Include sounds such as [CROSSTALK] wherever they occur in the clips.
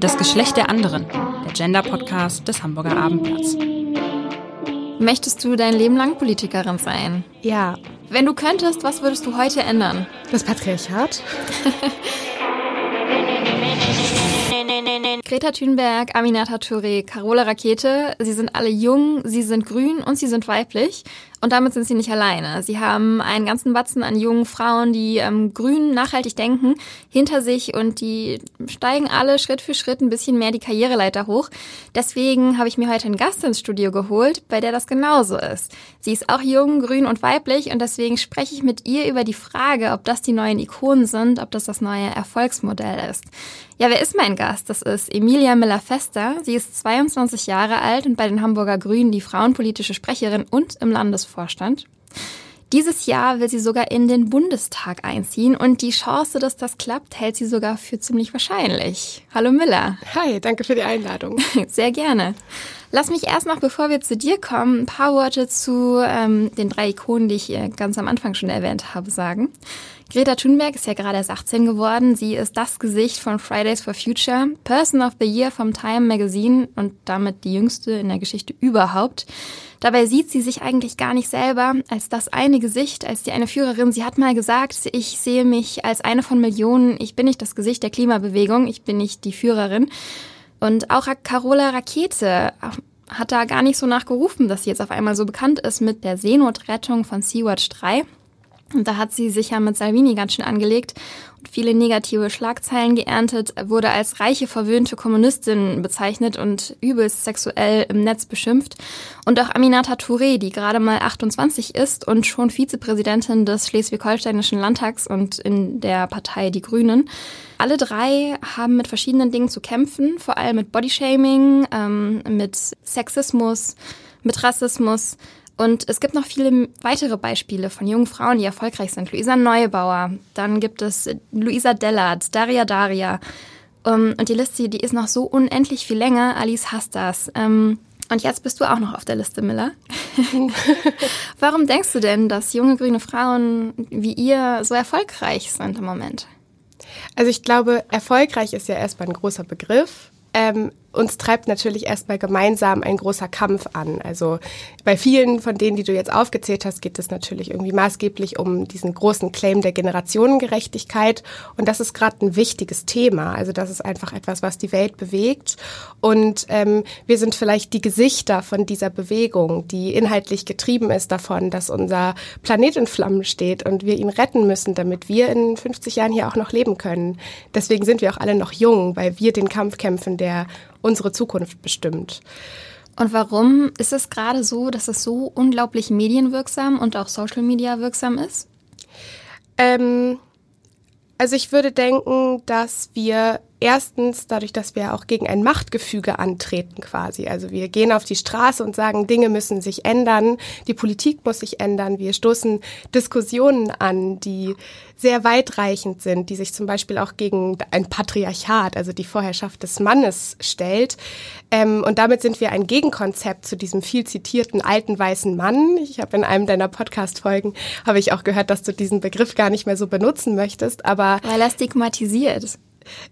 Das Geschlecht der anderen, der Gender-Podcast des Hamburger Abendblatts. Möchtest du dein Leben lang Politikerin sein? Ja. Wenn du könntest, was würdest du heute ändern? Das Patriarchat? [LAUGHS] Greta Thunberg, Aminata Touré, Carola Rakete, sie sind alle jung, sie sind grün und sie sind weiblich. Und damit sind sie nicht alleine. Sie haben einen ganzen Batzen an jungen Frauen, die ähm, grün nachhaltig denken, hinter sich und die steigen alle Schritt für Schritt ein bisschen mehr die Karriereleiter hoch. Deswegen habe ich mir heute einen Gast ins Studio geholt, bei der das genauso ist. Sie ist auch jung, grün und weiblich und deswegen spreche ich mit ihr über die Frage, ob das die neuen Ikonen sind, ob das das neue Erfolgsmodell ist. Ja, wer ist mein Gast? Das ist Emilia Miller-Fester. Sie ist 22 Jahre alt und bei den Hamburger Grünen die frauenpolitische Sprecherin und im Landesvorstand. Dieses Jahr will sie sogar in den Bundestag einziehen und die Chance, dass das klappt, hält sie sogar für ziemlich wahrscheinlich. Hallo Miller. Hi, danke für die Einladung. [LAUGHS] Sehr gerne. Lass mich erst noch, bevor wir zu dir kommen, ein paar Worte zu ähm, den drei Ikonen, die ich ganz am Anfang schon erwähnt habe, sagen. Greta Thunberg ist ja gerade erst 18 geworden. Sie ist das Gesicht von Fridays for Future, Person of the Year vom Time Magazine und damit die jüngste in der Geschichte überhaupt. Dabei sieht sie sich eigentlich gar nicht selber als das eine Gesicht, als die eine Führerin. Sie hat mal gesagt, ich sehe mich als eine von Millionen. Ich bin nicht das Gesicht der Klimabewegung. Ich bin nicht die Führerin. Und auch Carola Rakete hat da gar nicht so nachgerufen, dass sie jetzt auf einmal so bekannt ist mit der Seenotrettung von Sea-Watch 3. Und da hat sie sich ja mit Salvini ganz schön angelegt und viele negative Schlagzeilen geerntet, wurde als reiche, verwöhnte Kommunistin bezeichnet und übelst sexuell im Netz beschimpft. Und auch Aminata Touré, die gerade mal 28 ist und schon Vizepräsidentin des Schleswig-Holsteinischen Landtags und in der Partei Die Grünen. Alle drei haben mit verschiedenen Dingen zu kämpfen, vor allem mit Bodyshaming, ähm, mit Sexismus, mit Rassismus. Und es gibt noch viele weitere Beispiele von jungen Frauen, die erfolgreich sind. Luisa Neubauer, dann gibt es Luisa Dellert, Daria Daria. Um, und die Liste, die ist noch so unendlich viel länger. Alice Hastas. Ähm, und jetzt bist du auch noch auf der Liste, Miller. [LAUGHS] Warum denkst du denn, dass junge grüne Frauen wie ihr so erfolgreich sind im Moment? Also ich glaube, erfolgreich ist ja erstmal ein großer Begriff. Ähm, uns treibt natürlich erstmal gemeinsam ein großer Kampf an. Also bei vielen von denen, die du jetzt aufgezählt hast, geht es natürlich irgendwie maßgeblich um diesen großen Claim der Generationengerechtigkeit. Und das ist gerade ein wichtiges Thema. Also das ist einfach etwas, was die Welt bewegt. Und ähm, wir sind vielleicht die Gesichter von dieser Bewegung, die inhaltlich getrieben ist davon, dass unser Planet in Flammen steht und wir ihn retten müssen, damit wir in 50 Jahren hier auch noch leben können. Deswegen sind wir auch alle noch jung, weil wir den Kampf kämpfen, der unsere Zukunft bestimmt. Und warum ist es gerade so, dass es so unglaublich medienwirksam und auch Social Media wirksam ist? Ähm, also ich würde denken, dass wir erstens dadurch, dass wir auch gegen ein Machtgefüge antreten quasi. Also wir gehen auf die Straße und sagen, Dinge müssen sich ändern, die Politik muss sich ändern. Wir stoßen Diskussionen an, die sehr weitreichend sind, die sich zum Beispiel auch gegen ein Patriarchat, also die Vorherrschaft des Mannes stellt. Ähm, und damit sind wir ein Gegenkonzept zu diesem viel zitierten alten weißen Mann. Ich habe in einem deiner Podcast-Folgen, habe ich auch gehört, dass du diesen Begriff gar nicht mehr so benutzen möchtest, aber... Weil er stigmatisiert.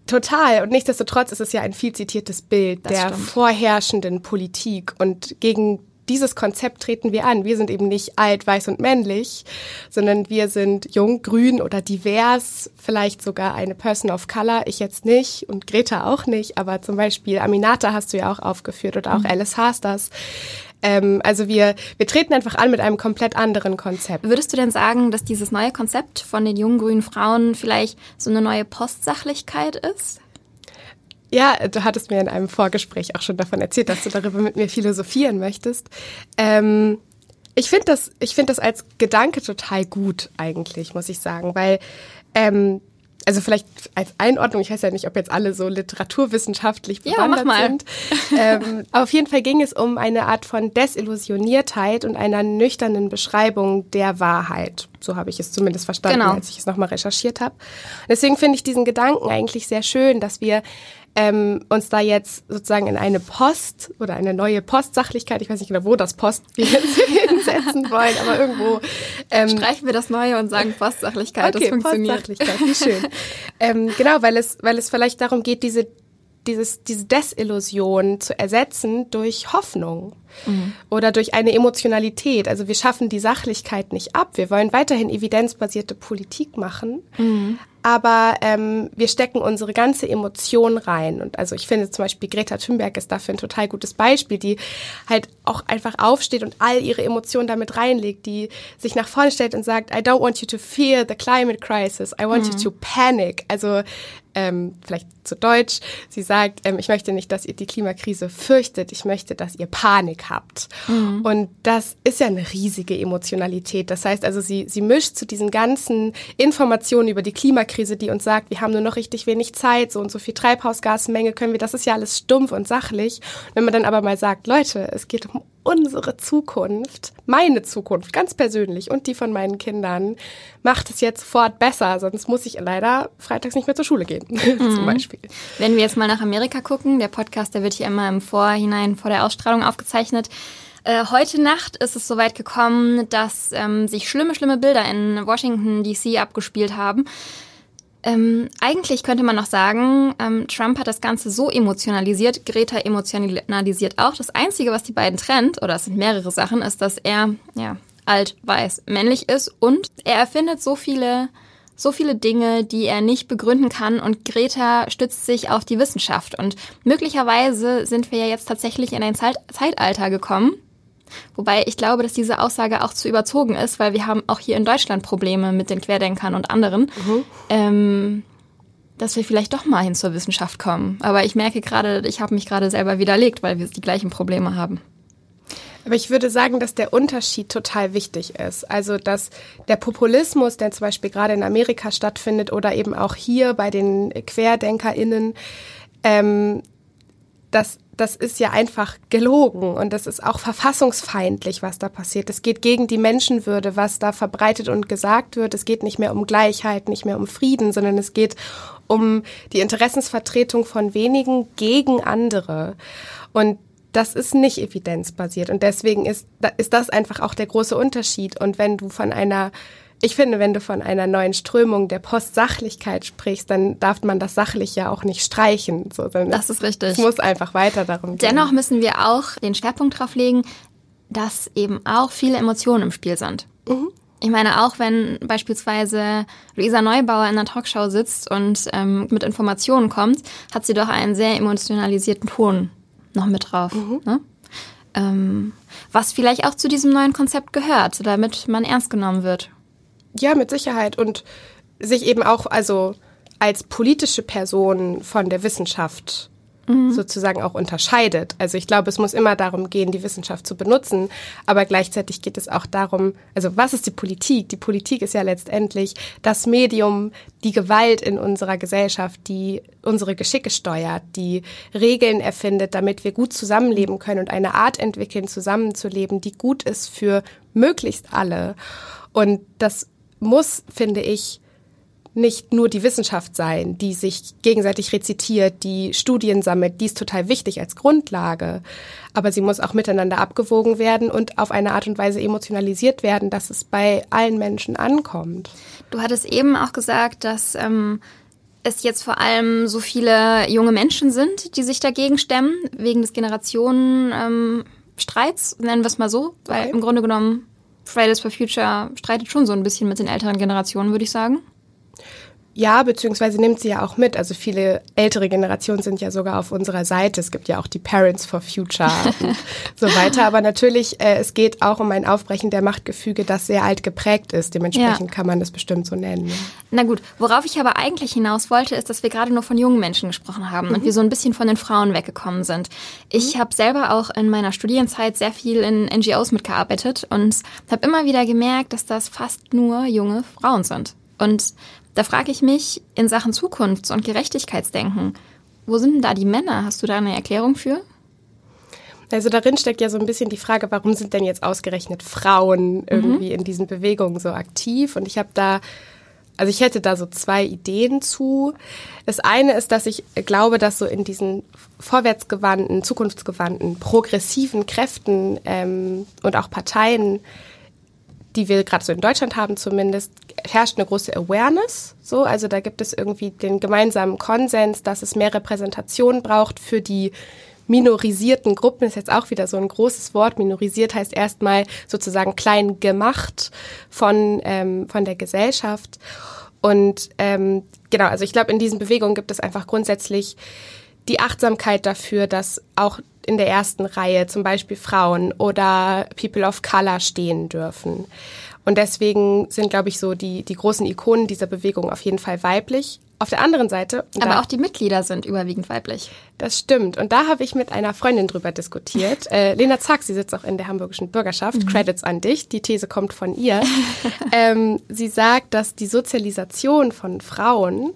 Total. Und nichtsdestotrotz ist es ja ein viel zitiertes Bild das der stimmt. vorherrschenden Politik. Und gegen dieses Konzept treten wir an. Wir sind eben nicht alt, weiß und männlich, sondern wir sind jung, grün oder divers, vielleicht sogar eine Person of Color. Ich jetzt nicht und Greta auch nicht, aber zum Beispiel Aminata hast du ja auch aufgeführt oder auch mhm. Alice Hasters. Ähm, also wir, wir treten einfach an mit einem komplett anderen Konzept. Würdest du denn sagen, dass dieses neue Konzept von den jungen grünen Frauen vielleicht so eine neue Postsachlichkeit ist? Ja, du hattest mir in einem Vorgespräch auch schon davon erzählt, dass du darüber mit mir philosophieren möchtest. Ähm, ich finde das, ich finde das als Gedanke total gut eigentlich, muss ich sagen, weil ähm, also vielleicht als Einordnung, ich weiß ja nicht, ob jetzt alle so literaturwissenschaftlich bewandert ja, sind. Ähm, [LAUGHS] aber auf jeden Fall ging es um eine Art von Desillusioniertheit und einer nüchternen Beschreibung der Wahrheit. So habe ich es zumindest verstanden, genau. als ich es nochmal recherchiert habe. Deswegen finde ich diesen Gedanken eigentlich sehr schön, dass wir ähm, uns da jetzt sozusagen in eine Post oder eine neue Postsachlichkeit, ich weiß nicht genau, wo das Post [LAUGHS] wir sind, setzen wollen, aber irgendwo. Ähm, Streichen wir das Neue und sagen Postsachlichkeit. Okay, das funktioniert. Postsachlichkeit, wie schön. ähm, genau, weil es, weil es vielleicht darum geht, diese dieses, diese Desillusion zu ersetzen durch Hoffnung mhm. oder durch eine Emotionalität. Also wir schaffen die Sachlichkeit nicht ab. Wir wollen weiterhin evidenzbasierte Politik machen, mhm. aber ähm, wir stecken unsere ganze Emotion rein. Und also ich finde zum Beispiel Greta Thunberg ist dafür ein total gutes Beispiel, die halt auch einfach aufsteht und all ihre Emotionen damit reinlegt, die sich nach vorne stellt und sagt, I don't want you to fear the climate crisis, I want mhm. you to panic. Also ähm, vielleicht zu Deutsch, sie sagt, ähm, ich möchte nicht, dass ihr die Klimakrise fürchtet, ich möchte, dass ihr Panik habt. Mhm. Und das ist ja eine riesige Emotionalität. Das heißt also, sie, sie mischt zu diesen ganzen Informationen über die Klimakrise, die uns sagt, wir haben nur noch richtig wenig Zeit, so und so viel Treibhausgasmenge können wir, das ist ja alles stumpf und sachlich. Wenn man dann aber mal sagt, Leute, es geht um unsere Zukunft, meine Zukunft, ganz persönlich und die von meinen Kindern, macht es jetzt sofort besser, sonst muss ich leider freitags nicht mehr zur Schule gehen, [LAUGHS] mhm. zum Beispiel. Wenn wir jetzt mal nach Amerika gucken, der Podcast, der wird hier immer im Vorhinein vor der Ausstrahlung aufgezeichnet. Äh, heute Nacht ist es soweit gekommen, dass ähm, sich schlimme, schlimme Bilder in Washington DC abgespielt haben. Ähm, eigentlich könnte man noch sagen, ähm, Trump hat das Ganze so emotionalisiert, Greta emotionalisiert auch. Das Einzige, was die beiden trennt, oder es sind mehrere Sachen, ist, dass er ja, alt, weiß, männlich ist und er erfindet so viele, so viele Dinge, die er nicht begründen kann und Greta stützt sich auf die Wissenschaft. Und möglicherweise sind wir ja jetzt tatsächlich in ein Zeit Zeitalter gekommen, Wobei ich glaube, dass diese Aussage auch zu überzogen ist, weil wir haben auch hier in Deutschland Probleme mit den Querdenkern und anderen. Mhm. Ähm, dass wir vielleicht doch mal hin zur Wissenschaft kommen. Aber ich merke gerade, ich habe mich gerade selber widerlegt, weil wir die gleichen Probleme haben. Aber ich würde sagen, dass der Unterschied total wichtig ist. Also, dass der Populismus, der zum Beispiel gerade in Amerika stattfindet oder eben auch hier bei den QuerdenkerInnen, ähm, dass das ist ja einfach gelogen und das ist auch verfassungsfeindlich, was da passiert. Es geht gegen die Menschenwürde, was da verbreitet und gesagt wird. Es geht nicht mehr um Gleichheit, nicht mehr um Frieden, sondern es geht um die Interessensvertretung von wenigen gegen andere. Und das ist nicht evidenzbasiert und deswegen ist, ist das einfach auch der große Unterschied. Und wenn du von einer ich finde, wenn du von einer neuen Strömung der Postsachlichkeit sprichst, dann darf man das sachlich ja auch nicht streichen. So, das ist richtig. Es muss einfach weiter darum gehen. Dennoch müssen wir auch den Schwerpunkt darauf legen, dass eben auch viele Emotionen im Spiel sind. Mhm. Ich meine, auch wenn beispielsweise Luisa Neubauer in einer Talkshow sitzt und ähm, mit Informationen kommt, hat sie doch einen sehr emotionalisierten Ton noch mit drauf. Mhm. Ne? Ähm, was vielleicht auch zu diesem neuen Konzept gehört, damit man ernst genommen wird. Ja, mit Sicherheit. Und sich eben auch, also als politische Person von der Wissenschaft mhm. sozusagen auch unterscheidet. Also ich glaube, es muss immer darum gehen, die Wissenschaft zu benutzen, aber gleichzeitig geht es auch darum, also was ist die Politik? Die Politik ist ja letztendlich das Medium, die Gewalt in unserer Gesellschaft, die unsere Geschicke steuert, die Regeln erfindet, damit wir gut zusammenleben können und eine Art entwickeln, zusammenzuleben, die gut ist für möglichst alle. Und das muss, finde ich, nicht nur die Wissenschaft sein, die sich gegenseitig rezitiert, die Studien sammelt, die ist total wichtig als Grundlage, aber sie muss auch miteinander abgewogen werden und auf eine Art und Weise emotionalisiert werden, dass es bei allen Menschen ankommt. Du hattest eben auch gesagt, dass ähm, es jetzt vor allem so viele junge Menschen sind, die sich dagegen stemmen, wegen des Generationenstreits, ähm, nennen wir es mal so, weil okay. im Grunde genommen Fridays for Future streitet schon so ein bisschen mit den älteren Generationen, würde ich sagen. Ja, beziehungsweise nimmt sie ja auch mit. Also viele ältere Generationen sind ja sogar auf unserer Seite. Es gibt ja auch die Parents for Future und [LAUGHS] so weiter. Aber natürlich, äh, es geht auch um ein Aufbrechen der Machtgefüge, das sehr alt geprägt ist. Dementsprechend ja. kann man das bestimmt so nennen. Ja. Na gut, worauf ich aber eigentlich hinaus wollte, ist, dass wir gerade nur von jungen Menschen gesprochen haben mhm. und wir so ein bisschen von den Frauen weggekommen sind. Ich mhm. habe selber auch in meiner Studienzeit sehr viel in NGOs mitgearbeitet und habe immer wieder gemerkt, dass das fast nur junge Frauen sind. Und da frage ich mich in Sachen Zukunfts- und Gerechtigkeitsdenken, wo sind denn da die Männer? Hast du da eine Erklärung für? Also darin steckt ja so ein bisschen die Frage, warum sind denn jetzt ausgerechnet Frauen irgendwie mhm. in diesen Bewegungen so aktiv? Und ich habe da Also ich hätte da so zwei Ideen zu. Das eine ist, dass ich glaube, dass so in diesen vorwärtsgewandten, zukunftsgewandten, progressiven Kräften ähm, und auch Parteien, die wir gerade so in Deutschland haben zumindest, herrscht eine große Awareness. So, also da gibt es irgendwie den gemeinsamen Konsens, dass es mehr Repräsentation braucht für die minorisierten Gruppen ist jetzt auch wieder so ein großes Wort. Minorisiert heißt erstmal sozusagen klein gemacht von, ähm, von der Gesellschaft. Und ähm, genau, also ich glaube, in diesen Bewegungen gibt es einfach grundsätzlich die Achtsamkeit dafür, dass auch in der ersten Reihe zum Beispiel Frauen oder People of Color stehen dürfen. Und deswegen sind, glaube ich, so die, die großen Ikonen dieser Bewegung auf jeden Fall weiblich. Auf der anderen Seite. Aber da, auch die Mitglieder sind überwiegend weiblich. Das stimmt. Und da habe ich mit einer Freundin drüber diskutiert. äh, Lena Zack, sie sitzt auch in der hamburgischen Bürgerschaft. Mhm. Credits an dich. Die These kommt von ihr. [LAUGHS] ähm, sie sagt, dass die Sozialisation von Frauen,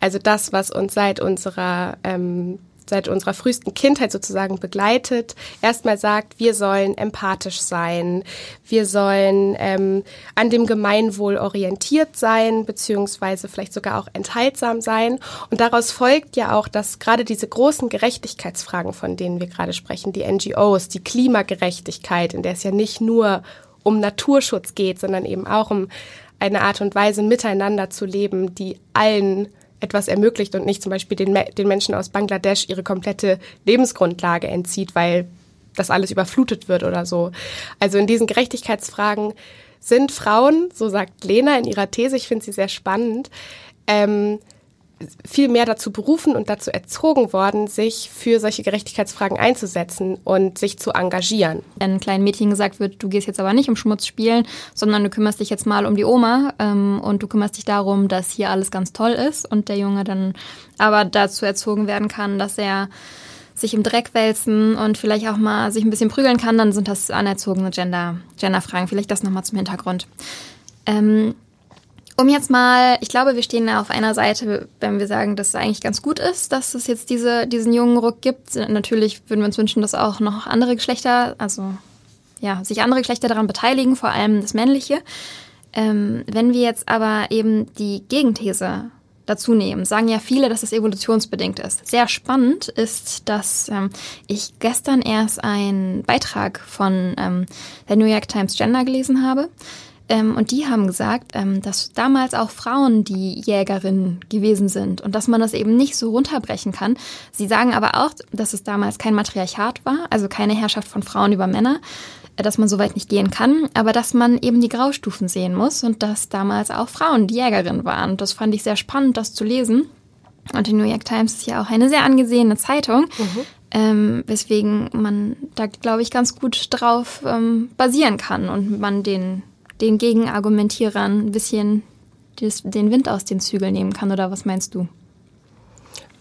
also das, was uns seit unserer ähm, seit unserer frühesten Kindheit sozusagen begleitet, erstmal sagt, wir sollen empathisch sein, wir sollen ähm, an dem Gemeinwohl orientiert sein, beziehungsweise vielleicht sogar auch enthaltsam sein. Und daraus folgt ja auch, dass gerade diese großen Gerechtigkeitsfragen, von denen wir gerade sprechen, die NGOs, die Klimagerechtigkeit, in der es ja nicht nur um Naturschutz geht, sondern eben auch um eine Art und Weise miteinander zu leben, die allen etwas ermöglicht und nicht zum Beispiel den, den Menschen aus Bangladesch ihre komplette Lebensgrundlage entzieht, weil das alles überflutet wird oder so. Also in diesen Gerechtigkeitsfragen sind Frauen, so sagt Lena in ihrer These, ich finde sie sehr spannend, ähm, viel mehr dazu berufen und dazu erzogen worden, sich für solche Gerechtigkeitsfragen einzusetzen und sich zu engagieren. Wenn kleinen Mädchen gesagt wird, du gehst jetzt aber nicht um Schmutz spielen, sondern du kümmerst dich jetzt mal um die Oma ähm, und du kümmerst dich darum, dass hier alles ganz toll ist und der Junge dann aber dazu erzogen werden kann, dass er sich im Dreck wälzen und vielleicht auch mal sich ein bisschen prügeln kann, dann sind das anerzogene Gender, Genderfragen. Vielleicht das nochmal zum Hintergrund. Ähm, um jetzt mal, ich glaube, wir stehen auf einer Seite, wenn wir sagen, dass es eigentlich ganz gut ist, dass es jetzt diese, diesen jungen Ruck gibt. Natürlich würden wir uns wünschen, dass auch noch andere Geschlechter, also ja, sich andere Geschlechter daran beteiligen, vor allem das männliche. Ähm, wenn wir jetzt aber eben die Gegenthese dazu nehmen, sagen ja viele, dass es evolutionsbedingt ist. Sehr spannend ist, dass ähm, ich gestern erst einen Beitrag von ähm, der New York Times Gender gelesen habe. Ähm, und die haben gesagt, ähm, dass damals auch Frauen die Jägerinnen gewesen sind und dass man das eben nicht so runterbrechen kann. Sie sagen aber auch, dass es damals kein Matriarchat war, also keine Herrschaft von Frauen über Männer, äh, dass man so weit nicht gehen kann, aber dass man eben die Graustufen sehen muss und dass damals auch Frauen die Jägerinnen waren. Und das fand ich sehr spannend, das zu lesen. Und die New York Times ist ja auch eine sehr angesehene Zeitung. Mhm. Ähm, weswegen man da, glaube ich, ganz gut drauf ähm, basieren kann und man den den Gegenargumentierern ein bisschen den Wind aus den Zügeln nehmen kann, oder was meinst du?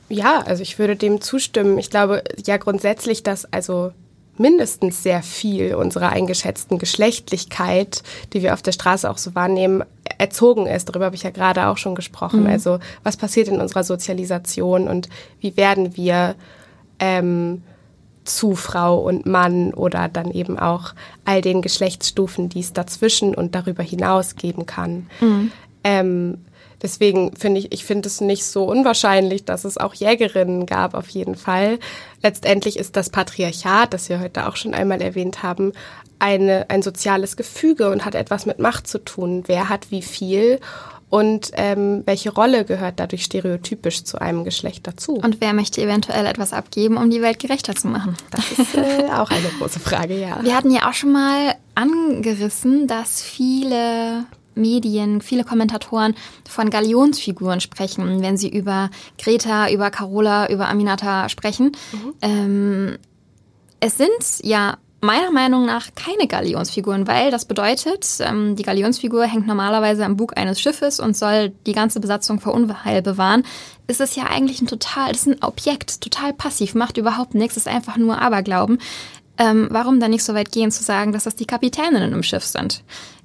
Ja, also ich würde dem zustimmen. Ich glaube ja grundsätzlich, dass also mindestens sehr viel unserer eingeschätzten Geschlechtlichkeit, die wir auf der Straße auch so wahrnehmen, erzogen ist. Darüber habe ich ja gerade auch schon gesprochen. Mhm. Also was passiert in unserer Sozialisation und wie werden wir ähm, zu Frau und Mann oder dann eben auch all den Geschlechtsstufen, die es dazwischen und darüber hinaus geben kann. Mhm. Ähm, deswegen finde ich, ich finde es nicht so unwahrscheinlich, dass es auch Jägerinnen gab, auf jeden Fall. Letztendlich ist das Patriarchat, das wir heute auch schon einmal erwähnt haben, eine, ein soziales Gefüge und hat etwas mit Macht zu tun. Wer hat wie viel? Und ähm, welche Rolle gehört dadurch stereotypisch zu einem Geschlecht dazu? Und wer möchte eventuell etwas abgeben, um die Welt gerechter zu machen? Das ist äh, auch eine große Frage, ja. Wir hatten ja auch schon mal angerissen, dass viele Medien, viele Kommentatoren von Galionsfiguren sprechen, wenn sie über Greta, über Carola, über Aminata sprechen. Mhm. Ähm, es sind ja meiner Meinung nach keine Galionsfiguren, weil das bedeutet, ähm, die Galionsfigur hängt normalerweise am Bug eines Schiffes und soll die ganze Besatzung vor Unheil bewahren. Ist es ja eigentlich ein total, ist ein Objekt, total passiv, macht überhaupt nichts, ist einfach nur Aberglauben. Ähm, warum dann nicht so weit gehen zu sagen, dass das die Kapitäninnen im Schiff sind?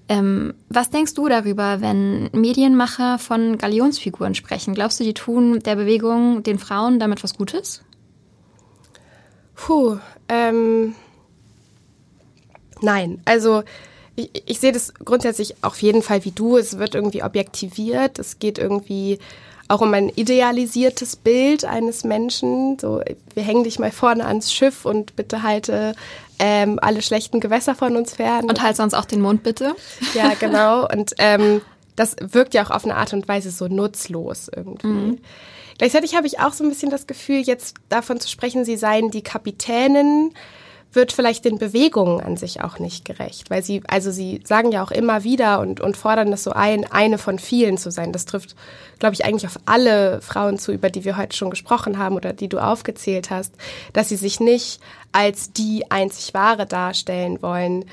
Ähm, was denkst du darüber, wenn Medienmacher von Galionsfiguren sprechen? Glaubst du, die tun der Bewegung, den Frauen damit was Gutes? Puh, ähm, Nein, also ich, ich sehe das grundsätzlich auf jeden Fall wie du. Es wird irgendwie objektiviert. Es geht irgendwie auch um ein idealisiertes Bild eines Menschen. So, wir hängen dich mal vorne ans Schiff und bitte halte ähm, alle schlechten Gewässer von uns fern. Und halt sonst auch den Mund bitte. Ja, [LAUGHS] genau. Und ähm, das wirkt ja auch auf eine Art und Weise so nutzlos irgendwie. Mhm. Gleichzeitig habe ich auch so ein bisschen das Gefühl, jetzt davon zu sprechen, sie seien die Kapitänin wird vielleicht den Bewegungen an sich auch nicht gerecht, weil sie, also sie sagen ja auch immer wieder und, und fordern das so ein, eine von vielen zu sein. Das trifft, glaube ich, eigentlich auf alle Frauen zu, über die wir heute schon gesprochen haben oder die du aufgezählt hast, dass sie sich nicht als die einzig wahre darstellen wollen.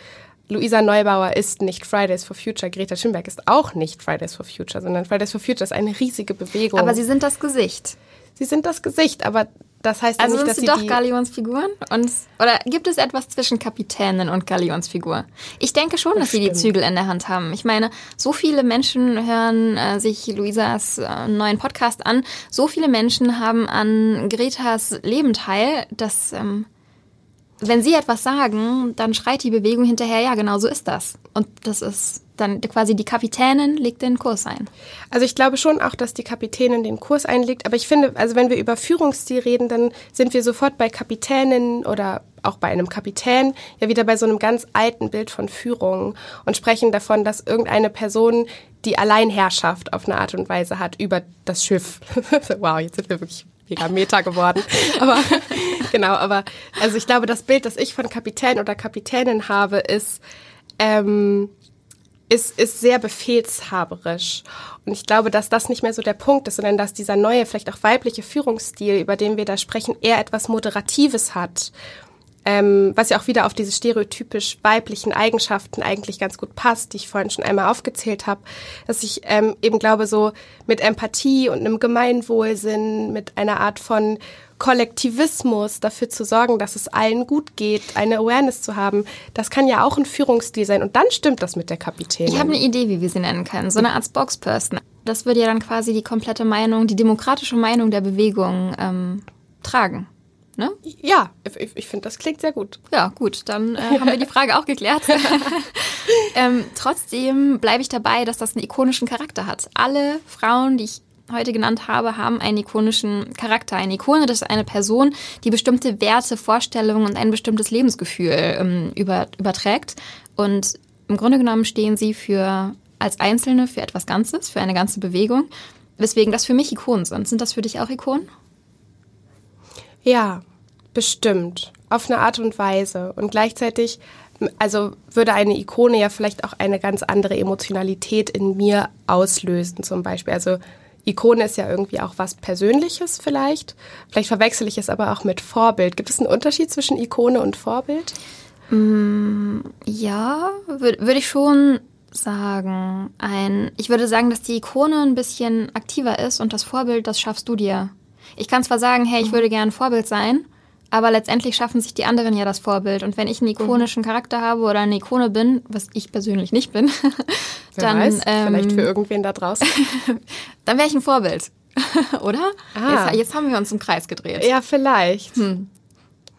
Luisa Neubauer ist nicht Fridays for Future, Greta Thunberg ist auch nicht Fridays for Future, sondern Fridays for Future ist eine riesige Bewegung. Aber sie sind das Gesicht. Sie sind das Gesicht, aber das heißt also ja nicht, dass sie doch die Galionsfiguren? Und, oder gibt es etwas zwischen Kapitänin und Galionsfigur? Ich denke schon, dass sie die Zügel in der Hand haben. Ich meine, so viele Menschen hören äh, sich Luisas äh, neuen Podcast an. So viele Menschen haben an Gretas Leben teil, dass ähm, wenn sie etwas sagen, dann schreit die Bewegung hinterher, ja, genau so ist das. Und das ist dann quasi die Kapitänin legt den Kurs ein. Also ich glaube schon auch, dass die Kapitänin den Kurs einlegt, aber ich finde, also wenn wir über Führungsstil reden, dann sind wir sofort bei Kapitänin oder auch bei einem Kapitän ja wieder bei so einem ganz alten Bild von Führung und sprechen davon, dass irgendeine Person die Alleinherrschaft auf eine Art und Weise hat über das Schiff. [LAUGHS] wow, jetzt sind wir wirklich mega Meta geworden. [LAUGHS] Aber genau, aber also ich glaube, das Bild, das ich von Kapitän oder Kapitänin habe, ist ähm, ist, ist sehr befehlshaberisch. Und ich glaube, dass das nicht mehr so der Punkt ist, sondern dass dieser neue, vielleicht auch weibliche Führungsstil, über den wir da sprechen, eher etwas Moderatives hat. Ähm, was ja auch wieder auf diese stereotypisch weiblichen Eigenschaften eigentlich ganz gut passt, die ich vorhin schon einmal aufgezählt habe, dass ich ähm, eben glaube, so mit Empathie und einem Gemeinwohlsinn, mit einer Art von Kollektivismus dafür zu sorgen, dass es allen gut geht, eine Awareness zu haben, das kann ja auch ein Führungsstil sein. Und dann stimmt das mit der Kapitänin. Ich habe eine Idee, wie wir sie nennen können. So eine Art Spokesperson. Das würde ja dann quasi die komplette Meinung, die demokratische Meinung der Bewegung ähm, tragen. Ne? Ja, ich, ich finde, das klingt sehr gut. Ja, gut, dann äh, haben wir die [LAUGHS] Frage auch geklärt. [LAUGHS] ähm, trotzdem bleibe ich dabei, dass das einen ikonischen Charakter hat. Alle Frauen, die ich heute genannt habe, haben einen ikonischen Charakter. Eine Ikone, das ist eine Person, die bestimmte Werte, Vorstellungen und ein bestimmtes Lebensgefühl ähm, über, überträgt. Und im Grunde genommen stehen sie für als Einzelne für etwas Ganzes, für eine ganze Bewegung. Weswegen das für mich Ikonen sind. Sind das für dich auch Ikonen? Ja, bestimmt. Auf eine Art und Weise. Und gleichzeitig, also würde eine Ikone ja vielleicht auch eine ganz andere Emotionalität in mir auslösen, zum Beispiel. Also Ikone ist ja irgendwie auch was Persönliches vielleicht. Vielleicht verwechsel ich es aber auch mit Vorbild. Gibt es einen Unterschied zwischen Ikone und Vorbild? Mm, ja, würde würd ich schon sagen. Ein, ich würde sagen, dass die Ikone ein bisschen aktiver ist und das Vorbild, das schaffst du dir. Ich kann zwar sagen, hey, ich mhm. würde gerne Vorbild sein, aber letztendlich schaffen sich die anderen ja das Vorbild. Und wenn ich einen ikonischen Charakter habe oder eine Ikone bin, was ich persönlich nicht bin, [LAUGHS] dann. Weiß, ähm, vielleicht für irgendwen da draußen. [LAUGHS] dann wäre ich ein Vorbild. [LAUGHS] oder? Ah. Jetzt, jetzt, haben wir uns im Kreis gedreht. Ja, vielleicht. Hm.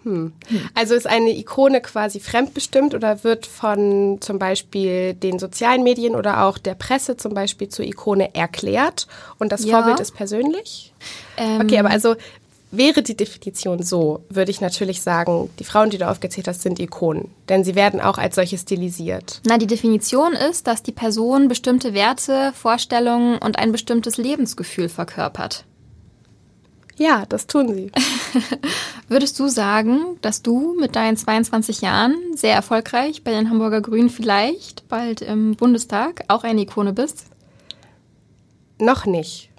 Hm. Also ist eine Ikone quasi fremdbestimmt oder wird von zum Beispiel den sozialen Medien oder auch der Presse zum Beispiel zur Ikone erklärt und das ja. Vorbild ist persönlich? Ähm, okay, aber also Wäre die Definition so, würde ich natürlich sagen, die Frauen, die du aufgezählt hast, sind Ikonen. Denn sie werden auch als solche stilisiert. Na, die Definition ist, dass die Person bestimmte Werte, Vorstellungen und ein bestimmtes Lebensgefühl verkörpert. Ja, das tun sie. [LAUGHS] Würdest du sagen, dass du mit deinen 22 Jahren sehr erfolgreich bei den Hamburger Grünen vielleicht bald im Bundestag auch eine Ikone bist? Noch nicht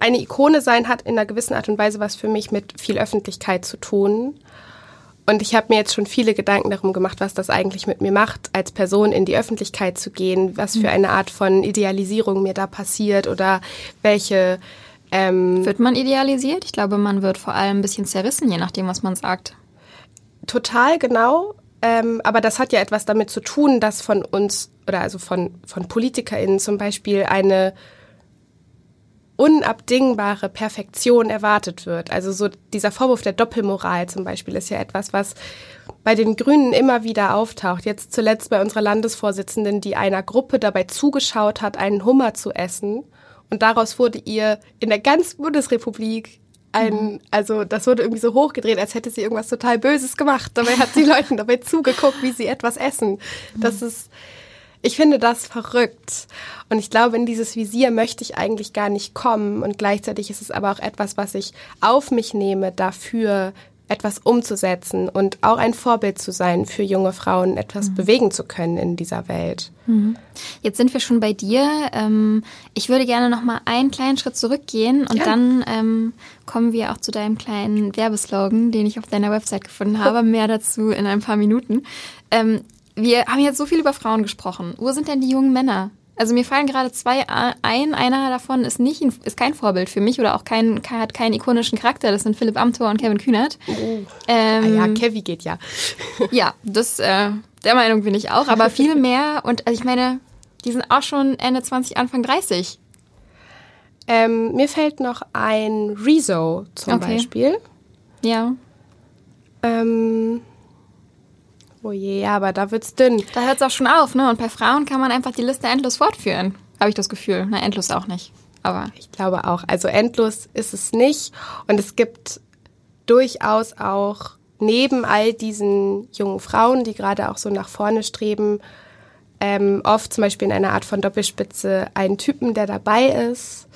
eine Ikone sein hat in einer gewissen Art und Weise was für mich mit viel Öffentlichkeit zu tun. Und ich habe mir jetzt schon viele Gedanken darum gemacht, was das eigentlich mit mir macht, als Person in die Öffentlichkeit zu gehen, was für eine Art von Idealisierung mir da passiert oder welche. Ähm, wird man idealisiert? Ich glaube, man wird vor allem ein bisschen zerrissen, je nachdem, was man sagt. Total genau. Ähm, aber das hat ja etwas damit zu tun, dass von uns oder also von, von PolitikerInnen zum Beispiel eine unabdingbare Perfektion erwartet wird. Also so dieser Vorwurf der Doppelmoral zum Beispiel ist ja etwas, was bei den Grünen immer wieder auftaucht. Jetzt zuletzt bei unserer Landesvorsitzenden, die einer Gruppe dabei zugeschaut hat, einen Hummer zu essen. Und daraus wurde ihr in der ganzen Bundesrepublik ein, mhm. also das wurde irgendwie so hochgedreht, als hätte sie irgendwas total Böses gemacht. Dabei hat sie [LAUGHS] Leuten dabei zugeguckt, wie sie etwas essen. Das mhm. ist, ich finde das verrückt. Und ich glaube, in dieses Visier möchte ich eigentlich gar nicht kommen. Und gleichzeitig ist es aber auch etwas, was ich auf mich nehme, dafür etwas umzusetzen und auch ein Vorbild zu sein für junge Frauen, etwas mhm. bewegen zu können in dieser Welt. Mhm. Jetzt sind wir schon bei dir. Ähm, ich würde gerne noch mal einen kleinen Schritt zurückgehen und ja. dann ähm, kommen wir auch zu deinem kleinen Werbeslogan, den ich auf deiner Website gefunden [LAUGHS] habe. Mehr dazu in ein paar Minuten. Wir haben jetzt so viel über Frauen gesprochen. Wo sind denn die jungen Männer? Also mir fallen gerade zwei ein. Einer davon ist nicht ist kein Vorbild für mich oder auch kein, hat keinen ikonischen Charakter. Das sind Philipp Amthor und Kevin Kühnert. Oh. Ähm, ah ja, Kevin geht ja. [LAUGHS] ja, das äh, der Meinung bin ich auch. Aber viel mehr und also ich meine, die sind auch schon Ende 20, Anfang 30. Ähm, mir fällt noch ein Rezo zum okay. Beispiel. Ja. Ähm, Oh je, ja, aber da wird's dünn. Da hört's auch schon auf, ne? Und bei Frauen kann man einfach die Liste endlos fortführen. Habe ich das Gefühl. Na, endlos auch nicht. Aber. Ich glaube auch. Also endlos ist es nicht. Und es gibt durchaus auch neben all diesen jungen Frauen, die gerade auch so nach vorne streben, ähm, oft zum Beispiel in einer Art von Doppelspitze einen Typen, der dabei ist.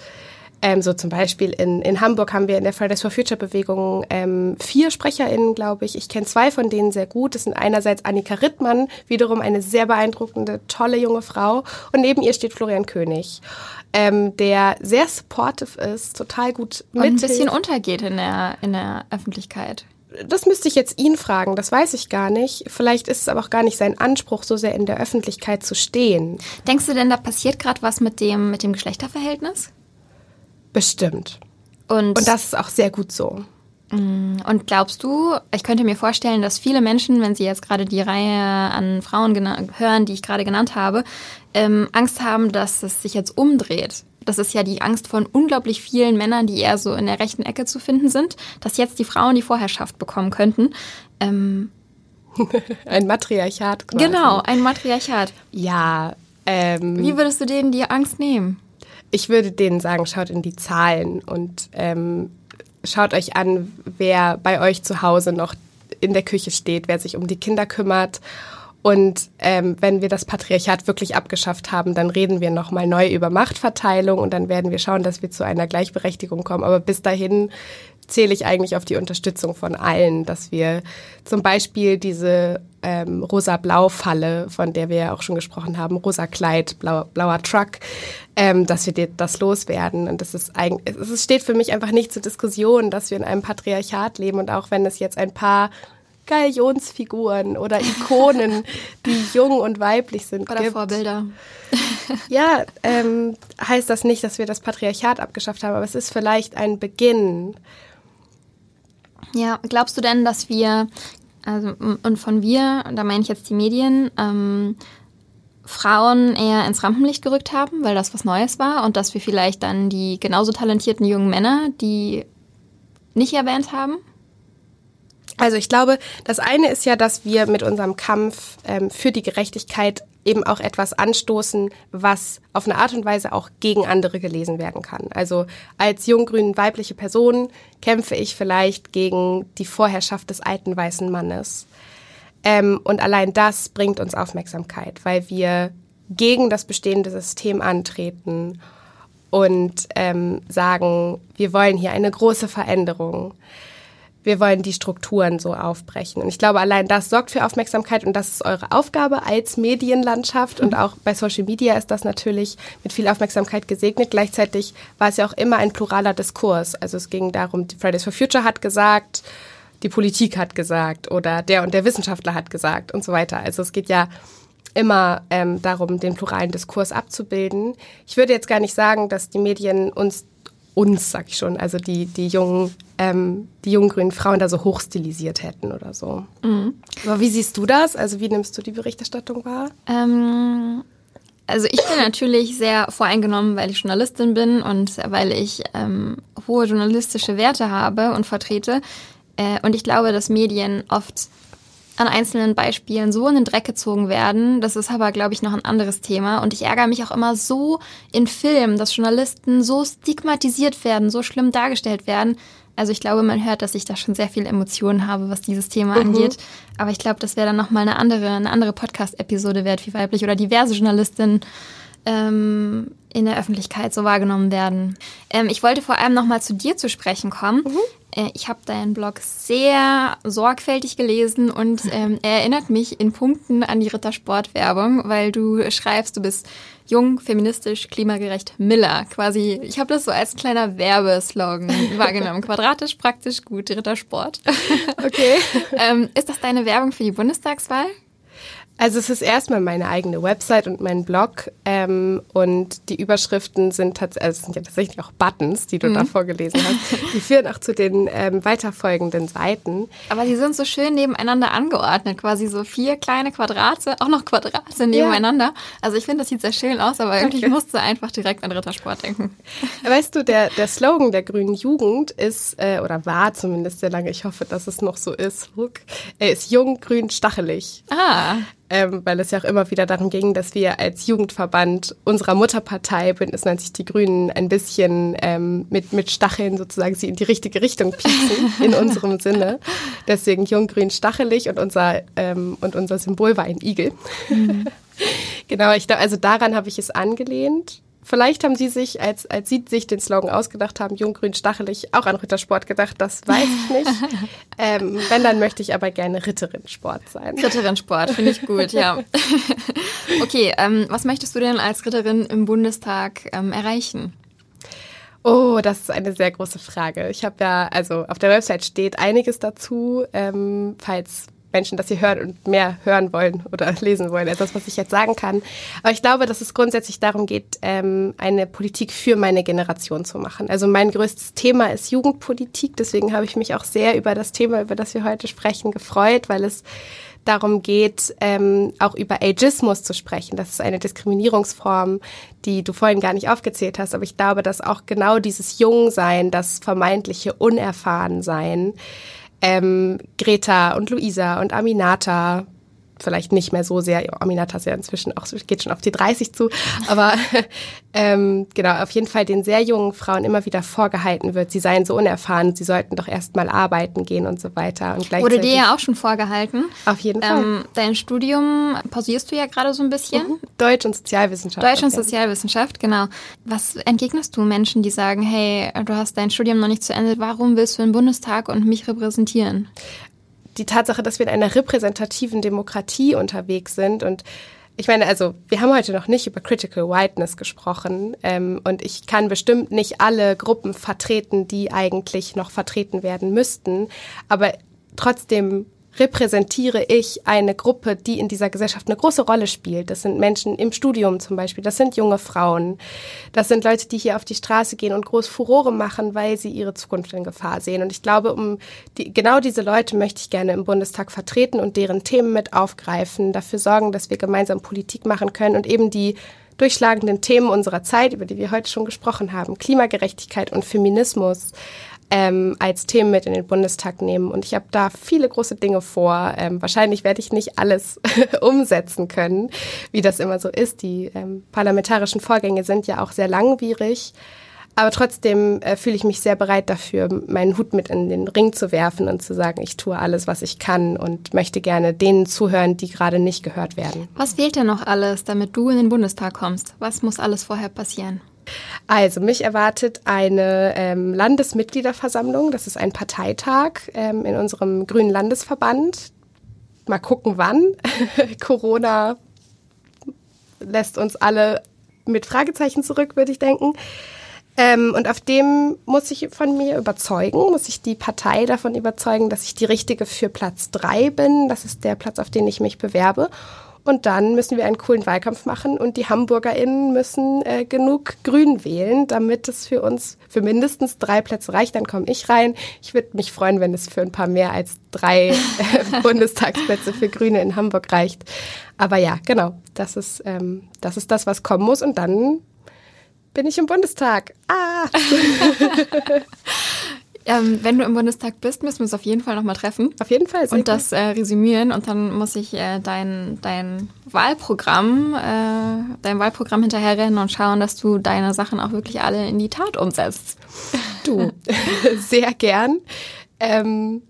Ähm, so zum Beispiel in, in Hamburg haben wir in der Fridays for Future Bewegung ähm, vier SprecherInnen, glaube ich. Ich kenne zwei von denen sehr gut. Das sind einerseits Annika Rittmann, wiederum eine sehr beeindruckende, tolle junge Frau. Und neben ihr steht Florian König, ähm, der sehr supportive ist, total gut mit. Ein bisschen untergeht in der, in der Öffentlichkeit. Das müsste ich jetzt ihn fragen, das weiß ich gar nicht. Vielleicht ist es aber auch gar nicht sein Anspruch, so sehr in der Öffentlichkeit zu stehen. Denkst du denn, da passiert gerade was mit dem, mit dem Geschlechterverhältnis? Bestimmt. Und, und das ist auch sehr gut so. Mm, und glaubst du, ich könnte mir vorstellen, dass viele Menschen, wenn sie jetzt gerade die Reihe an Frauen hören, die ich gerade genannt habe, ähm, Angst haben, dass es sich jetzt umdreht. Das ist ja die Angst von unglaublich vielen Männern, die eher so in der rechten Ecke zu finden sind, dass jetzt die Frauen die Vorherrschaft bekommen könnten. Ähm, [LAUGHS] ein Matriarchat. Quasi. Genau, ein Matriarchat. Ja. Ähm, Wie würdest du denen die Angst nehmen? Ich würde denen sagen, schaut in die Zahlen und ähm, schaut euch an, wer bei euch zu Hause noch in der Küche steht, wer sich um die Kinder kümmert. Und ähm, wenn wir das Patriarchat wirklich abgeschafft haben, dann reden wir nochmal neu über Machtverteilung und dann werden wir schauen, dass wir zu einer Gleichberechtigung kommen. Aber bis dahin zähle ich eigentlich auf die Unterstützung von allen, dass wir zum Beispiel diese ähm, rosa-blau-Falle, von der wir ja auch schon gesprochen haben, rosa Kleid, blau, blauer Truck, ähm, dass wir das loswerden. Und das ist eigentlich, es steht für mich einfach nicht zur Diskussion, dass wir in einem Patriarchat leben und auch wenn es jetzt ein paar Galionsfiguren oder Ikonen, [LAUGHS] die jung und weiblich sind. Oder gibt. Vorbilder. [LAUGHS] ja, ähm, heißt das nicht, dass wir das Patriarchat abgeschafft haben, aber es ist vielleicht ein Beginn. Ja, glaubst du denn, dass wir, also und von wir, da meine ich jetzt die Medien, ähm, Frauen eher ins Rampenlicht gerückt haben, weil das was Neues war und dass wir vielleicht dann die genauso talentierten jungen Männer, die nicht erwähnt haben? Also ich glaube, das eine ist ja, dass wir mit unserem Kampf ähm, für die Gerechtigkeit eben auch etwas anstoßen, was auf eine Art und Weise auch gegen andere gelesen werden kann. Also als junggrün weibliche Person kämpfe ich vielleicht gegen die Vorherrschaft des alten weißen Mannes. Ähm, und allein das bringt uns Aufmerksamkeit, weil wir gegen das bestehende System antreten und ähm, sagen, wir wollen hier eine große Veränderung wir wollen die Strukturen so aufbrechen. Und ich glaube, allein das sorgt für Aufmerksamkeit und das ist eure Aufgabe als Medienlandschaft und auch bei Social Media ist das natürlich mit viel Aufmerksamkeit gesegnet. Gleichzeitig war es ja auch immer ein pluraler Diskurs. Also es ging darum, Fridays for Future hat gesagt, die Politik hat gesagt oder der und der Wissenschaftler hat gesagt und so weiter. Also es geht ja immer ähm, darum, den pluralen Diskurs abzubilden. Ich würde jetzt gar nicht sagen, dass die Medien uns uns, sag ich schon, also die, die jungen, ähm, die jungen grünen Frauen da so hochstilisiert hätten oder so. Mhm. Aber wie siehst du das? Also wie nimmst du die Berichterstattung wahr? Ähm, Also ich bin natürlich sehr voreingenommen, weil ich Journalistin bin und weil ich ähm, hohe journalistische Werte habe und vertrete. Äh, und ich glaube, dass Medien oft an einzelnen Beispielen so in den Dreck gezogen werden. Das ist aber, glaube ich, noch ein anderes Thema. Und ich ärgere mich auch immer so in Filmen, dass Journalisten so stigmatisiert werden, so schlimm dargestellt werden. Also ich glaube, man hört, dass ich da schon sehr viel Emotionen habe, was dieses Thema mhm. angeht. Aber ich glaube, das wäre dann nochmal eine andere, eine andere Podcast-Episode wert, wie weiblich oder diverse Journalistinnen ähm, in der Öffentlichkeit so wahrgenommen werden. Ähm, ich wollte vor allem nochmal zu dir zu sprechen kommen. Mhm. Äh, ich habe deinen Blog sehr sorgfältig gelesen und [LAUGHS] ähm, er erinnert mich in Punkten an die Rittersport-Werbung, weil du schreibst, du bist jung, feministisch, klimagerecht Miller. Quasi, ich habe das so als kleiner Werbeslogan [LAUGHS] wahrgenommen. Quadratisch, praktisch, gut, Rittersport. [LAUGHS] Okay. ähm, ist das deine Werbung für die Bundestagswahl? Also es ist erstmal meine eigene Website und mein Blog ähm, und die Überschriften sind, tats also sind ja tatsächlich auch Buttons, die du mhm. da vorgelesen hast. [LAUGHS] Die führen auch zu den ähm, weiterfolgenden Seiten. Aber die sind so schön nebeneinander angeordnet, quasi so vier kleine Quadrate, auch noch Quadrate nebeneinander. Ja. Also ich finde, das sieht sehr schön aus, aber irgendwie okay. musste einfach direkt an Rittersport denken. [LAUGHS] Weißt du, der, der Slogan der Grünen Jugend ist, äh, oder war zumindest sehr lange, ich hoffe, dass es noch so ist, er ist jung, grün, stachelig. Ah ähm, weil es ja auch immer wieder darum ging, dass wir als Jugendverband unserer Mutterpartei Bündnis 90 Die Grünen ein bisschen ähm, mit, mit Stacheln sozusagen sie in die richtige Richtung pieksen, [LAUGHS] in unserem Sinne. Deswegen jung, grün, stachelig und unser, ähm, und unser Symbol war ein Igel. Mhm. [LAUGHS] genau, ich glaube, also daran habe ich es angelehnt. Vielleicht haben Sie sich, als, als Sie sich den Slogan ausgedacht haben, Jung, Grün, Stachelig, auch an Rittersport gedacht. Das weiß ich nicht. [LAUGHS] ähm, wenn, dann möchte ich aber gerne Ritterin-Sport sein. Ritterin-Sport, finde ich gut, ja. [LAUGHS] okay, ähm, was möchtest du denn als Ritterin im Bundestag ähm, erreichen? Oh, das ist eine sehr große Frage. Ich habe ja, also auf der Website steht einiges dazu. Ähm, falls Menschen das hier hören und mehr hören wollen oder [LAUGHS] lesen wollen, etwas, was ich jetzt sagen kann. Aber ich glaube, dass es grundsätzlich darum geht, ähm, eine Politik für meine Generation zu machen. Also mein größtes Thema ist Jugendpolitik. Deswegen habe ich mich auch sehr über das Thema, über das wir heute sprechen, gefreut, weil es darum geht, ähm, auch über Ageismus zu sprechen. Das ist eine Diskriminierungsform, die du vorhin gar nicht aufgezählt hast. Aber ich glaube, dass auch genau dieses Jungsein, das vermeintliche Unerfahrensein, ähm, Greta und Luisa und Aminata vielleicht nicht mehr so sehr. Aminata ist ja inzwischen auch, geht schon auf die 30 zu. Aber [LAUGHS] ähm, genau, auf jeden Fall den sehr jungen Frauen immer wieder vorgehalten wird, sie seien so unerfahren, sie sollten doch erst mal arbeiten gehen und so weiter. Und Wurde dir ja auch schon vorgehalten. Auf jeden Fall. Ähm, dein Studium pausierst du ja gerade so ein bisschen. Mhm. Deutsch und Sozialwissenschaft. Deutsch und Sozialwissenschaft, genau. Was entgegnest du Menschen, die sagen, hey, du hast dein Studium noch nicht zu Ende, warum willst du den Bundestag und mich repräsentieren? Die Tatsache, dass wir in einer repräsentativen Demokratie unterwegs sind. Und ich meine, also wir haben heute noch nicht über Critical Whiteness gesprochen. Ähm, und ich kann bestimmt nicht alle Gruppen vertreten, die eigentlich noch vertreten werden müssten, aber trotzdem repräsentiere ich eine Gruppe, die in dieser Gesellschaft eine große Rolle spielt. Das sind Menschen im Studium zum Beispiel, das sind junge Frauen, das sind Leute, die hier auf die Straße gehen und groß Furore machen, weil sie ihre Zukunft in Gefahr sehen. Und ich glaube, um die, genau diese Leute möchte ich gerne im Bundestag vertreten und deren Themen mit aufgreifen, dafür sorgen, dass wir gemeinsam Politik machen können und eben die durchschlagenden Themen unserer Zeit, über die wir heute schon gesprochen haben, Klimagerechtigkeit und Feminismus, ähm, als Themen mit in den Bundestag nehmen. Und ich habe da viele große Dinge vor. Ähm, wahrscheinlich werde ich nicht alles [LAUGHS] umsetzen können, wie das immer so ist. Die ähm, parlamentarischen Vorgänge sind ja auch sehr langwierig. Aber trotzdem äh, fühle ich mich sehr bereit dafür, meinen Hut mit in den Ring zu werfen und zu sagen, ich tue alles, was ich kann und möchte gerne denen zuhören, die gerade nicht gehört werden. Was fehlt denn noch alles, damit du in den Bundestag kommst? Was muss alles vorher passieren? Also, mich erwartet eine ähm, Landesmitgliederversammlung. Das ist ein Parteitag ähm, in unserem grünen Landesverband. Mal gucken, wann. [LAUGHS] Corona lässt uns alle mit Fragezeichen zurück, würde ich denken. Ähm, und auf dem muss ich von mir überzeugen, muss ich die Partei davon überzeugen, dass ich die Richtige für Platz drei bin. Das ist der Platz, auf den ich mich bewerbe. Und dann müssen wir einen coolen Wahlkampf machen und die HamburgerInnen müssen äh, genug Grün wählen, damit es für uns für mindestens drei Plätze reicht. Dann komme ich rein. Ich würde mich freuen, wenn es für ein paar mehr als drei äh, [LAUGHS] Bundestagsplätze für Grüne in Hamburg reicht. Aber ja, genau, das ist, ähm, das ist das, was kommen muss. Und dann bin ich im Bundestag. Ah! [LAUGHS] Ähm, wenn du im Bundestag bist, müssen wir uns auf jeden Fall nochmal treffen. Auf jeden Fall. Und das äh, resümieren und dann muss ich äh, dein, dein Wahlprogramm, äh, dein Wahlprogramm hinterherrennen und schauen, dass du deine Sachen auch wirklich alle in die Tat umsetzt. Du, [LAUGHS] sehr gern. Ähm,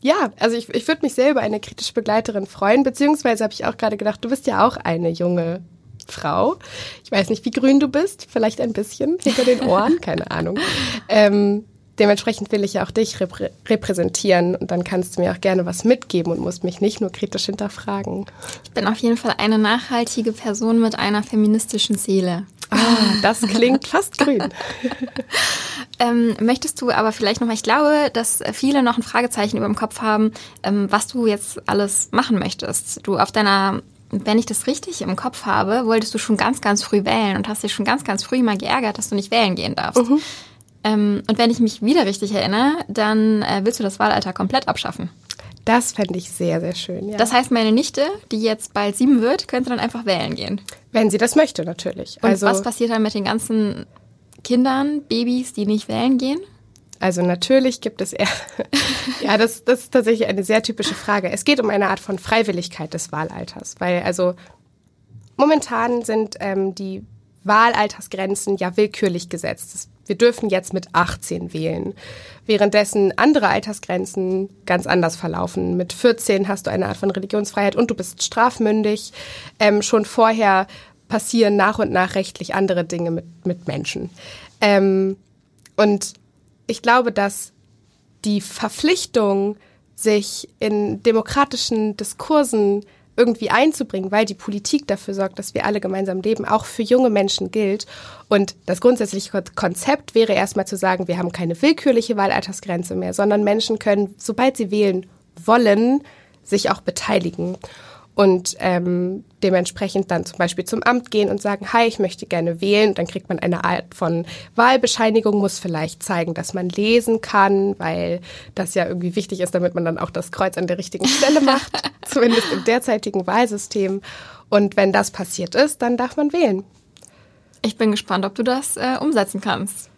ja, also ich, ich würde mich selber eine kritische Begleiterin freuen, beziehungsweise habe ich auch gerade gedacht, du bist ja auch eine junge Frau. Ich weiß nicht, wie grün du bist, vielleicht ein bisschen hinter den Ohren, keine Ahnung. [LAUGHS] Ähm, dementsprechend will ich ja auch dich reprä repräsentieren und dann kannst du mir auch gerne was mitgeben und musst mich nicht nur kritisch hinterfragen. Ich bin auf jeden Fall eine nachhaltige Person mit einer feministischen Seele. Ah, das klingt fast grün. [LAUGHS] ähm, möchtest du aber vielleicht nochmal, ich glaube, dass viele noch ein Fragezeichen über dem Kopf haben, ähm, was du jetzt alles machen möchtest. Du auf deiner wenn ich das richtig im Kopf habe, wolltest du schon ganz, ganz früh wählen und hast dich schon ganz, ganz früh mal geärgert, dass du nicht wählen gehen darfst. Mhm. Ähm, und wenn ich mich wieder richtig erinnere, dann äh, willst du das Wahlalter komplett abschaffen. Das fände ich sehr, sehr schön, ja. Das heißt, meine Nichte, die jetzt bald sieben wird, könnte dann einfach wählen gehen. Wenn sie das möchte, natürlich. Und also, was passiert dann mit den ganzen Kindern, Babys, die nicht wählen gehen? Also natürlich gibt es eher, [LAUGHS] ja, das, das ist tatsächlich eine sehr typische Frage. Es geht um eine Art von Freiwilligkeit des Wahlalters, weil also momentan sind ähm, die Wahlaltersgrenzen ja willkürlich gesetzt. Wir dürfen jetzt mit 18 wählen, währenddessen andere Altersgrenzen ganz anders verlaufen. Mit 14 hast du eine Art von Religionsfreiheit und du bist strafmündig. Ähm, schon vorher passieren nach und nach rechtlich andere Dinge mit, mit Menschen. Ähm, und ich glaube, dass die Verpflichtung, sich in demokratischen Diskursen irgendwie einzubringen, weil die Politik dafür sorgt, dass wir alle gemeinsam leben, auch für junge Menschen gilt. Und das grundsätzliche Konzept wäre erstmal zu sagen, wir haben keine willkürliche Wahlaltersgrenze mehr, sondern Menschen können, sobald sie wählen wollen, sich auch beteiligen und ähm, dementsprechend dann zum Beispiel zum Amt gehen und sagen, hi, ich möchte gerne wählen. Und dann kriegt man eine Art von Wahlbescheinigung, muss vielleicht zeigen, dass man lesen kann, weil das ja irgendwie wichtig ist, damit man dann auch das Kreuz an der richtigen Stelle [LAUGHS] macht, zumindest im derzeitigen Wahlsystem. Und wenn das passiert ist, dann darf man wählen. Ich bin gespannt, ob du das äh, umsetzen kannst.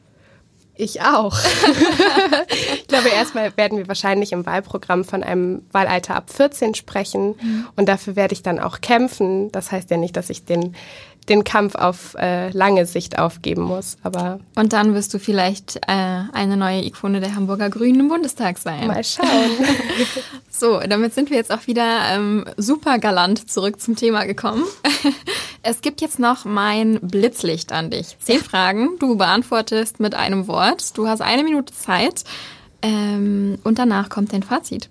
Ich auch. [LAUGHS] ich glaube, erstmal werden wir wahrscheinlich im Wahlprogramm von einem Wahlalter ab 14 sprechen. Mhm. Und dafür werde ich dann auch kämpfen. Das heißt ja nicht, dass ich den, den Kampf auf äh, lange Sicht aufgeben muss. Aber Und dann wirst du vielleicht äh, eine neue Ikone der Hamburger Grünen im Bundestag sein. Mal schauen. [LAUGHS] so, damit sind wir jetzt auch wieder ähm, super galant zurück zum Thema gekommen. [LAUGHS] Es gibt jetzt noch mein Blitzlicht an dich. Zehn Fragen, du beantwortest mit einem Wort. Du hast eine Minute Zeit ähm, und danach kommt dein Fazit.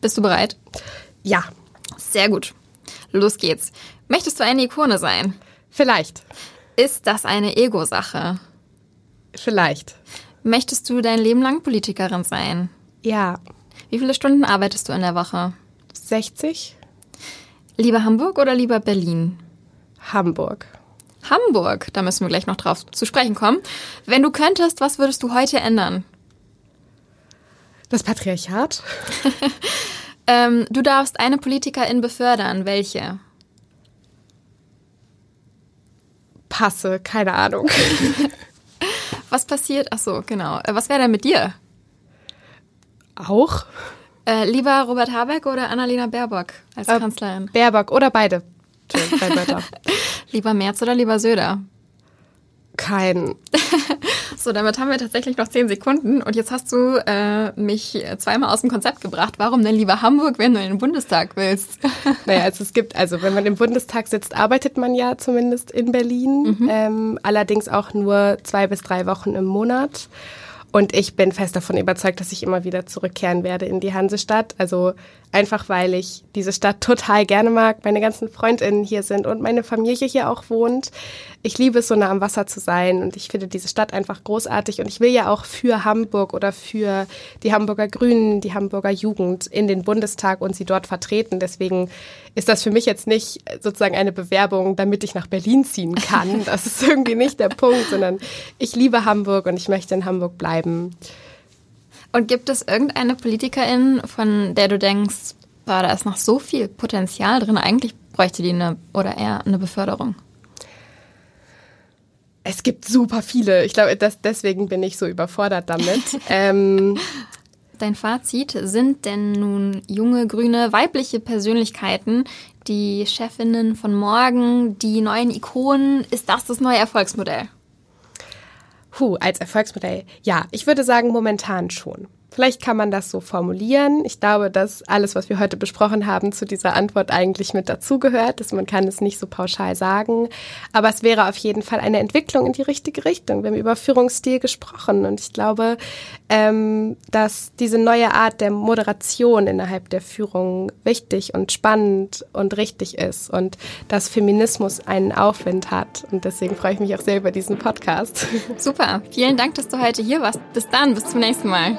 Bist du bereit? Ja. Sehr gut. Los geht's. Möchtest du eine Ikone sein? Vielleicht. Ist das eine Ego-Sache? Vielleicht. Möchtest du dein Leben lang Politikerin sein? Ja. Wie viele Stunden arbeitest du in der Woche? 60. Lieber Hamburg oder lieber Berlin? Hamburg. Hamburg, da müssen wir gleich noch drauf zu sprechen kommen. Wenn du könntest, was würdest du heute ändern? Das Patriarchat. [LAUGHS] ähm, du darfst eine Politikerin befördern. Welche? Passe, keine Ahnung. [LAUGHS] was passiert? Ach so, genau. Äh, was wäre denn mit dir? Auch. Äh, lieber Robert Habeck oder Annalena Baerbock als äh, Kanzlerin? Baerbock oder beide. [LAUGHS] lieber Merz oder lieber Söder? Kein. [LAUGHS] so, damit haben wir tatsächlich noch zehn Sekunden und jetzt hast du äh, mich zweimal aus dem Konzept gebracht. Warum denn lieber Hamburg, wenn du in den Bundestag willst? [LAUGHS] naja, also es gibt, also wenn man im Bundestag sitzt, arbeitet man ja zumindest in Berlin, mhm. ähm, allerdings auch nur zwei bis drei Wochen im Monat. Und ich bin fest davon überzeugt, dass ich immer wieder zurückkehren werde in die Hansestadt. Also einfach, weil ich diese Stadt total gerne mag, meine ganzen Freundinnen hier sind und meine Familie hier auch wohnt. Ich liebe es, so nah am Wasser zu sein und ich finde diese Stadt einfach großartig. Und ich will ja auch für Hamburg oder für die Hamburger Grünen, die Hamburger Jugend in den Bundestag und sie dort vertreten. Deswegen ist das für mich jetzt nicht sozusagen eine Bewerbung, damit ich nach Berlin ziehen kann. Das ist irgendwie nicht der [LAUGHS] Punkt, sondern ich liebe Hamburg und ich möchte in Hamburg bleiben. Und gibt es irgendeine Politikerin, von der du denkst, boah, da ist noch so viel Potenzial drin, eigentlich bräuchte die eine oder eher eine Beförderung? Es gibt super viele. Ich glaube, das, deswegen bin ich so überfordert damit. [LAUGHS] ähm, Dein Fazit, sind denn nun junge, grüne, weibliche Persönlichkeiten die Chefinnen von morgen, die neuen Ikonen? Ist das das neue Erfolgsmodell? Puh, als Erfolgsmodell. Ja, ich würde sagen, momentan schon. Vielleicht kann man das so formulieren. Ich glaube, dass alles, was wir heute besprochen haben, zu dieser Antwort eigentlich mit dazugehört. Dass man kann es nicht so pauschal sagen. Aber es wäre auf jeden Fall eine Entwicklung in die richtige Richtung. Wir haben über Führungsstil gesprochen. Und ich glaube, ähm, dass diese neue Art der Moderation innerhalb der Führung wichtig und spannend und richtig ist. Und dass Feminismus einen Aufwind hat. Und deswegen freue ich mich auch sehr über diesen Podcast. Super. Vielen Dank, dass du heute hier warst. Bis dann. Bis zum nächsten Mal.